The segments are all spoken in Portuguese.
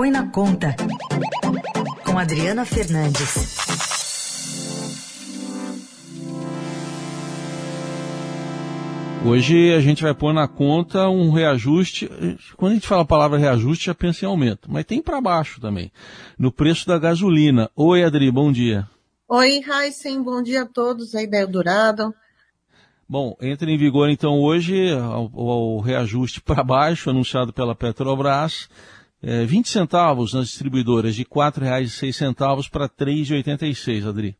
Põe na Conta, com Adriana Fernandes. Hoje a gente vai pôr na conta um reajuste. Quando a gente fala a palavra reajuste, já pensa em aumento, mas tem para baixo também, no preço da gasolina. Oi, Adri, bom dia. Oi, Heisen, bom dia a todos aí da Eldorado. Bom, entra em vigor então hoje o, o reajuste para baixo anunciado pela Petrobras, é, 20 centavos nas distribuidoras, de R$ 4,06 para R$ 3,86, Adri.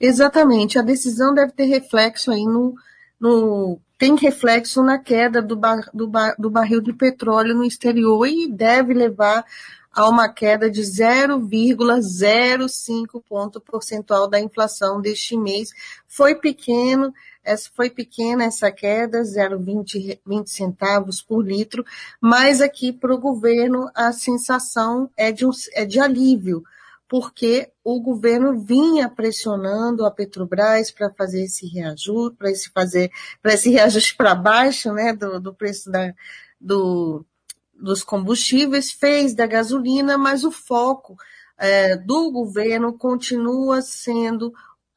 Exatamente, a decisão deve ter reflexo aí no, no tem reflexo na queda do, bar, do, bar, do barril de petróleo no exterior e deve levar a uma queda de 0,05 ponto percentual da inflação deste mês. Foi pequeno, essa foi pequena essa queda, 0,20 20 centavos por litro, mas aqui para o governo a sensação é de, um, é de alívio, porque o governo vinha pressionando a Petrobras para fazer esse reajuste, para esse fazer, para esse reajuste para baixo, né, do, do preço da, do, dos combustíveis, fez da gasolina, mas o foco é, do governo continua sendo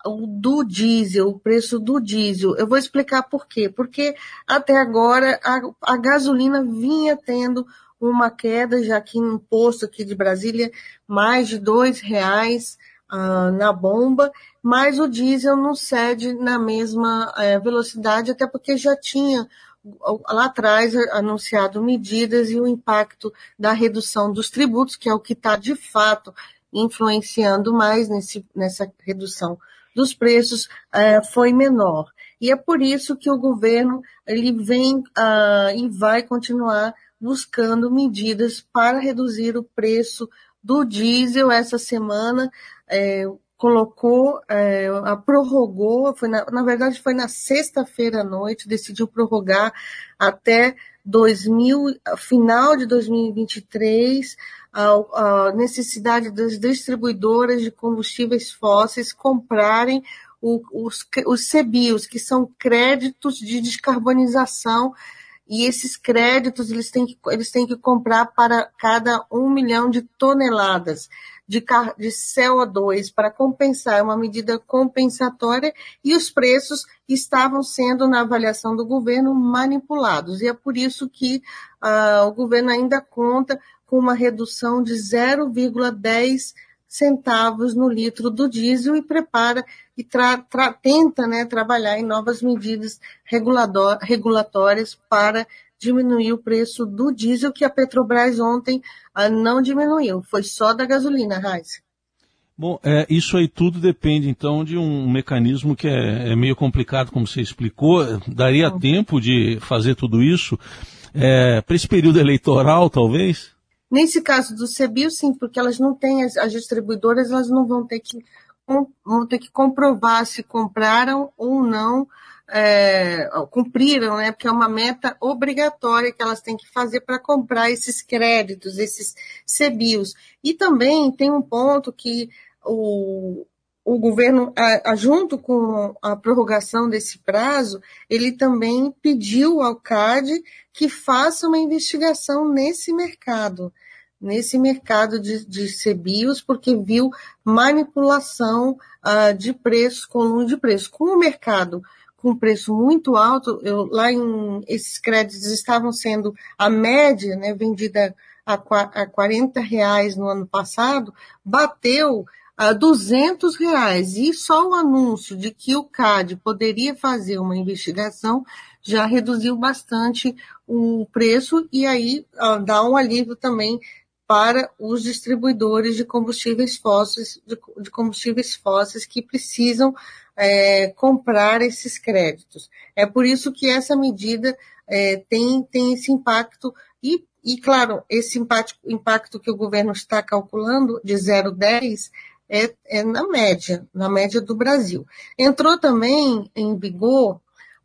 do diesel, o preço do diesel. Eu vou explicar por quê. Porque até agora a, a gasolina vinha tendo uma queda, já que no posto aqui de Brasília, mais de dois reais ah, na bomba, mas o diesel não cede na mesma eh, velocidade, até porque já tinha lá atrás anunciado medidas e o impacto da redução dos tributos, que é o que está de fato influenciando mais nesse, nessa redução dos preços uh, foi menor. E é por isso que o governo ele vem uh, e vai continuar buscando medidas para reduzir o preço do diesel essa semana. É, colocou, é, a prorrogou, foi na, na verdade foi na sexta-feira à noite, decidiu prorrogar até 2000, final de 2023 a, a necessidade das distribuidoras de combustíveis fósseis comprarem o, os, os que são créditos de descarbonização, e esses créditos eles têm que, eles têm que comprar para cada um milhão de toneladas de, de CO2 para compensar, é uma medida compensatória, e os preços estavam sendo, na avaliação do governo, manipulados. E é por isso que uh, o governo ainda conta com uma redução de 0,10 centavos no litro do diesel e prepara e tra, tra, tenta né, trabalhar em novas medidas regulatórias para diminuir o preço do diesel, que a Petrobras ontem ah, não diminuiu, foi só da gasolina, Raiz. Bom, é, isso aí tudo depende então de um mecanismo que é, é meio complicado, como você explicou. Daria tempo de fazer tudo isso é, para esse período eleitoral, talvez? Nesse caso do CBIO, sim, porque elas não têm, as, as distribuidoras, elas não vão ter que vão ter que comprovar se compraram ou não, é, cumpriram, né? Porque é uma meta obrigatória que elas têm que fazer para comprar esses créditos, esses CBIOS. E também tem um ponto que o, o governo, a, a, junto com a prorrogação desse prazo, ele também pediu ao CAD que faça uma investigação nesse mercado, nesse mercado de, de CBIOS, porque viu manipulação uh, de preços, com de preço. Com o mercado com preço muito alto, eu, lá em esses créditos estavam sendo a média, né, vendida a, a 40 reais no ano passado, bateu a 200 reais. E só o anúncio de que o CAD poderia fazer uma investigação já reduziu bastante o preço e aí dá um alívio também para os distribuidores de combustíveis fósseis, de, combustíveis fósseis que precisam é, comprar esses créditos. É por isso que essa medida é, tem, tem esse impacto e, e claro, esse impacto, impacto que o governo está calculando de 0,10 é, é na média, na média do Brasil. Entrou também em vigor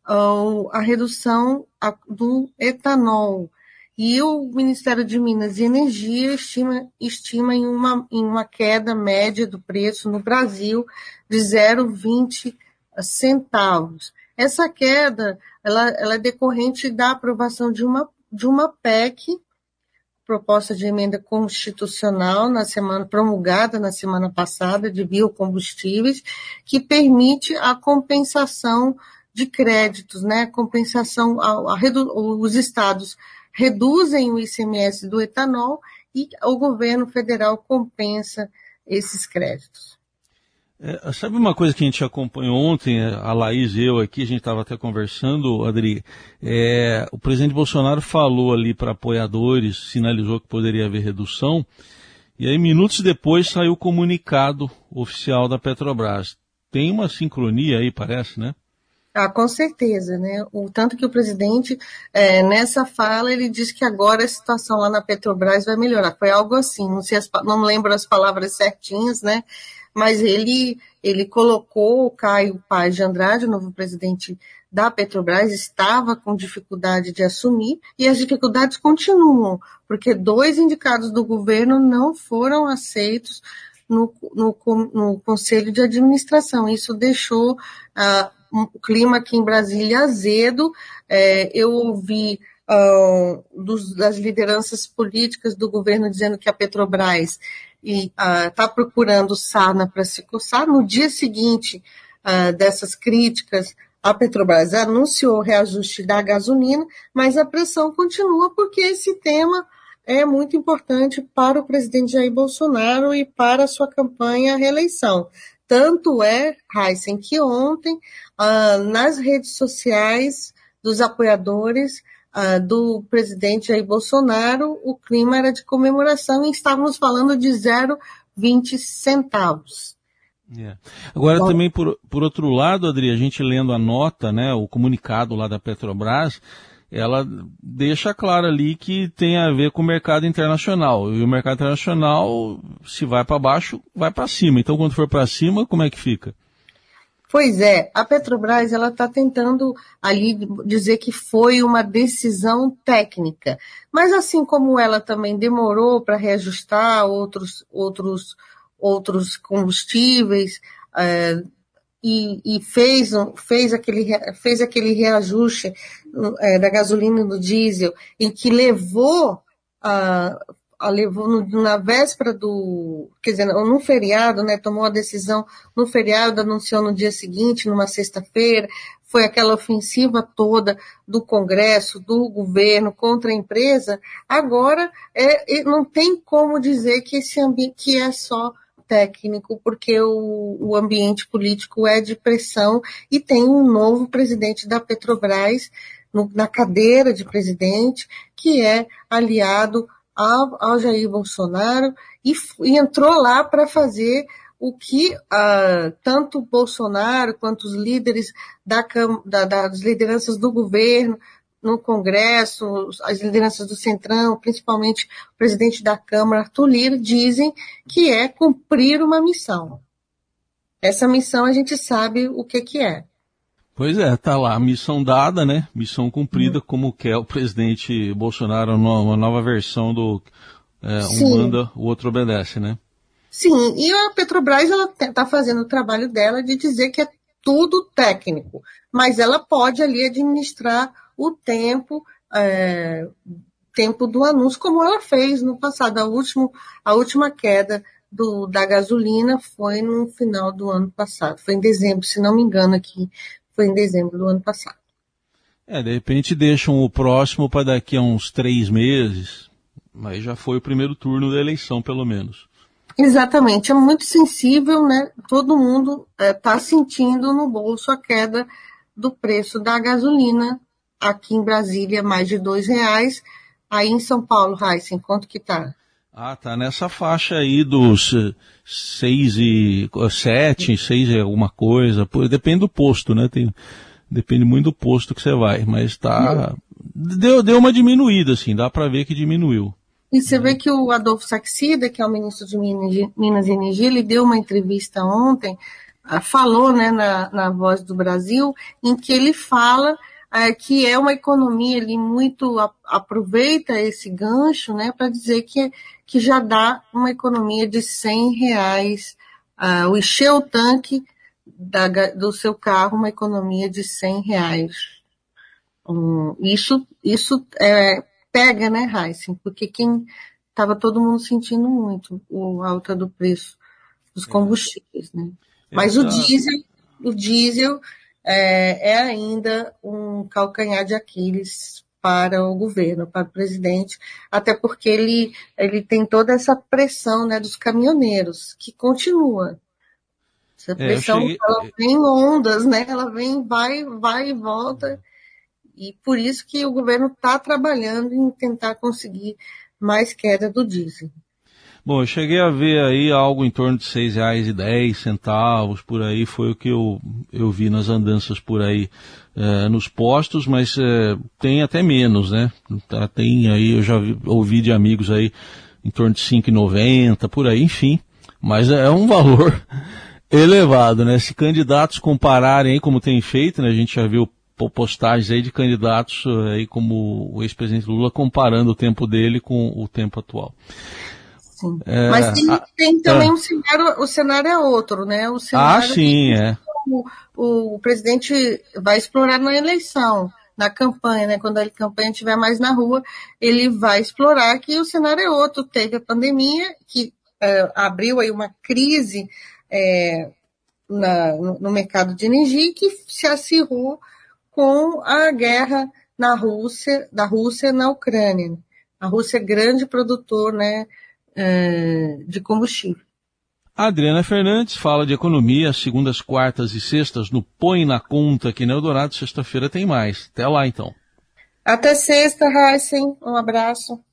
uh, a redução do etanol. E o Ministério de Minas e Energia estima, estima em, uma, em uma queda média do preço no Brasil de 0,20 centavos. Essa queda ela, ela é decorrente da aprovação de uma, de uma PEC proposta de emenda constitucional na semana promulgada na semana passada de biocombustíveis que permite a compensação de créditos, né? Compensação a, a, os estados reduzem o ICMS do etanol e o governo federal compensa esses créditos. É, sabe uma coisa que a gente acompanhou ontem, a Laís e eu aqui, a gente estava até conversando, Adri, é, o presidente Bolsonaro falou ali para apoiadores, sinalizou que poderia haver redução, e aí minutos depois saiu o comunicado oficial da Petrobras. Tem uma sincronia aí, parece, né? Ah, com certeza, né? O tanto que o presidente, é, nessa fala, ele diz que agora a situação lá na Petrobras vai melhorar. Foi algo assim, não sei, as, não lembro as palavras certinhas, né? Mas ele, ele colocou o Caio Paz de Andrade, o novo presidente da Petrobras, estava com dificuldade de assumir, e as dificuldades continuam, porque dois indicados do governo não foram aceitos no, no, no Conselho de Administração. Isso deixou. Ah, um clima aqui em Brasília azedo. É, eu ouvi uh, dos, das lideranças políticas do governo dizendo que a Petrobras está uh, procurando sarna para se coçar. No dia seguinte uh, dessas críticas, a Petrobras anunciou o reajuste da gasolina, mas a pressão continua porque esse tema é muito importante para o presidente Jair Bolsonaro e para a sua campanha à reeleição. Tanto é, Heisen, que ontem, ah, nas redes sociais dos apoiadores ah, do presidente Jair Bolsonaro, o clima era de comemoração e estávamos falando de 0,20 centavos. Yeah. Agora Bom, também, por, por outro lado, Adri, a gente lendo a nota, né, o comunicado lá da Petrobras, ela deixa claro ali que tem a ver com o mercado internacional. E o mercado internacional, se vai para baixo, vai para cima. Então, quando for para cima, como é que fica? Pois é, a Petrobras ela está tentando ali dizer que foi uma decisão técnica, mas assim como ela também demorou para reajustar outros outros outros combustíveis, é, e, e fez, fez, aquele, fez aquele reajuste é, da gasolina e do diesel, em que levou a levou na véspera do, quer dizer, no feriado, né, tomou a decisão no feriado, anunciou no dia seguinte, numa sexta-feira, foi aquela ofensiva toda do Congresso, do governo contra a empresa, agora é, não tem como dizer que esse ambiente que é só técnico, porque o, o ambiente político é de pressão e tem um novo presidente da Petrobras no, na cadeira de presidente, que é aliado ao, ao Jair Bolsonaro e, e entrou lá para fazer o que uh, tanto Bolsonaro quanto os líderes da, da, das lideranças do governo no Congresso, as lideranças do Centrão, principalmente o presidente da Câmara, Arthur Lira, dizem que é cumprir uma missão. Essa missão a gente sabe o que, que é. Pois é, tá lá, missão dada, né? Missão cumprida, uhum. como quer o presidente Bolsonaro, uma nova versão do é, um manda, o outro obedece, né? Sim, e a Petrobras ela está fazendo o trabalho dela de dizer que é tudo técnico, mas ela pode ali administrar o tempo, é, tempo do anúncio, como ela fez no passado. A, último, a última queda do, da gasolina foi no final do ano passado. Foi em dezembro, se não me engano aqui, foi em dezembro do ano passado. É, de repente deixam o próximo para daqui a uns três meses, mas já foi o primeiro turno da eleição, pelo menos. Exatamente, é muito sensível, né? Todo mundo está é, sentindo no bolso a queda do preço da gasolina aqui em Brasília mais de dois reais. Aí em São Paulo, Raíssa, quanto que tá? Ah, tá nessa faixa aí dos eh, seis e sete, seis e alguma coisa. Depende do posto, né? Tem, depende muito do posto que você vai, mas tá. Deu, deu uma diminuída, assim, dá para ver que diminuiu. E você vê que o Adolfo Saxida, que é o ministro de Minas e Energia, ele deu uma entrevista ontem, ah, falou né, na, na Voz do Brasil, em que ele fala é, que é uma economia ali muito aproveita esse gancho, né, para dizer que, que já dá uma economia de 100 reais, uh, o encher o tanque da, do seu carro, uma economia de 100 reais. Um, isso, isso é, pega, né, Heisen? Porque quem estava todo mundo sentindo muito o alta do preço dos combustíveis, né? Mas o diesel, o diesel é, é ainda um calcanhar de Aquiles para o governo, para o presidente, até porque ele, ele tem toda essa pressão né, dos caminhoneiros, que continua. Essa pressão, é, cheguei... ela vem em ondas, né? Ela vem, vai, vai e volta. E por isso que o governo está trabalhando em tentar conseguir mais queda do diesel. Bom, eu cheguei a ver aí algo em torno de R$ 6,10 por aí, foi o que eu, eu vi nas andanças por aí é, nos postos, mas é, tem até menos, né? Tá, tem aí, eu já vi, ouvi de amigos aí em torno de 5,90 por aí, enfim. Mas é um valor elevado, né? Se candidatos compararem aí, como tem feito, né? A gente já viu postagens aí de candidatos aí como o ex-presidente Lula comparando o tempo dele com o tempo atual. Sim. É, Mas tem, tem também um cenário, o cenário é outro, né? O cenário ah, sim, é. O, o, presidente vai explorar na eleição, na campanha, né? Quando a campanha estiver mais na rua, ele vai explorar que o cenário é outro. Teve a pandemia que é, abriu aí uma crise é, na, no, no mercado de energia que se acirrou com a guerra na Rússia, da Rússia na Ucrânia. A Rússia é grande produtor, né? É, de combustível. Adriana Fernandes fala de economia, segundas, quartas e sextas no Põe na Conta aqui no Eldorado. Sexta-feira tem mais. Até lá, então. Até sexta, Heisen. Um abraço.